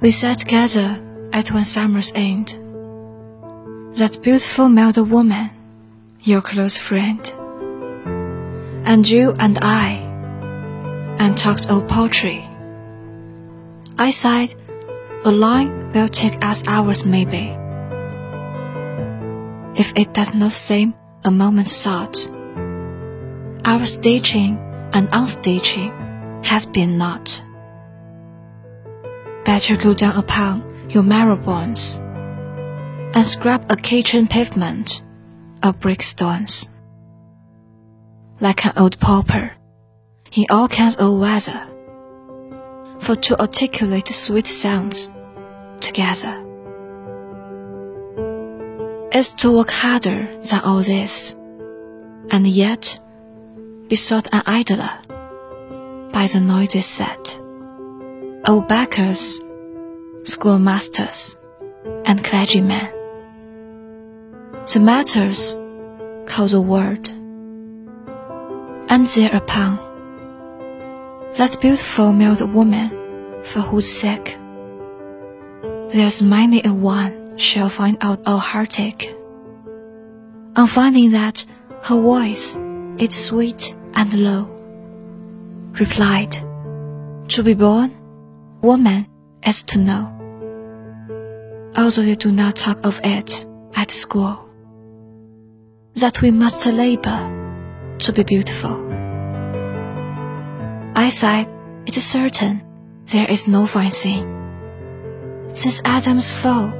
We sat together at one summer's end. That beautiful mellow woman, your close friend, and you and I, and talked old poetry. I sighed, a line will take us hours maybe. If it does not seem a moment's thought, our staging and unstaging has been not. Better go down upon your marrow bones and scrub a kitchen pavement of brick stones. Like an old pauper in all kinds of weather, for to articulate sweet sounds together is to work harder than all this, and yet be sought an idler by the noisy set old backers, schoolmasters, and clergymen. The matters call the word, and thereupon, that beautiful mild woman for whose sake there's many a one shall find out all heartache. On finding that her voice is sweet and low, replied, To be born woman is to know. Although they do not talk of it at school, that we must labor to be beautiful. I said, it is certain there is no fine thing. Since Adam's fall,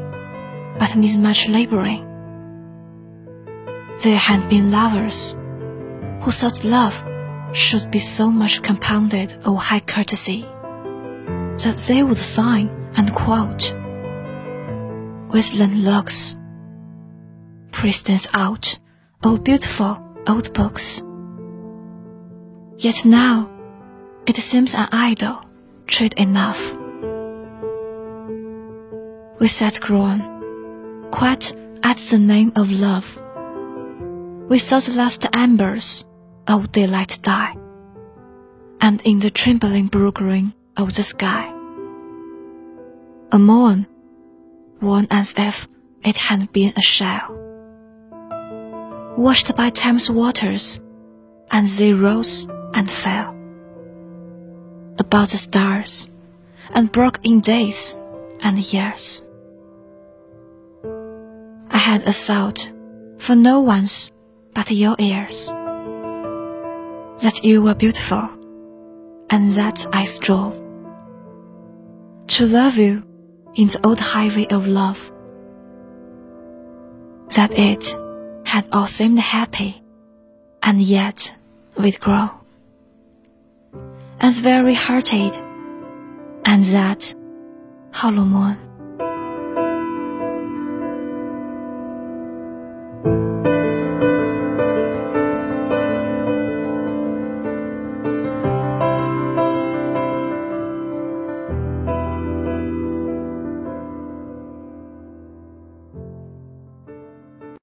but needs much laboring. There had been lovers who thought love should be so much compounded of high courtesy that they would sign and quote Whistling looks, Precedents out, oh beautiful old books. Yet now, it seems an idle treat enough. We sat grown, quite at the name of love. We saw the last embers of daylight die, and in the trembling blue green of the sky. A moon, worn as if it had been a shell, washed by time's waters, and they rose and fell about the stars, and broke in days and years. I had a thought for no one's but your ears that you were beautiful and that I strove to love you in the old highway of love. That it had all seemed happy, and yet we'd grow. As very hearted, and that hollow moon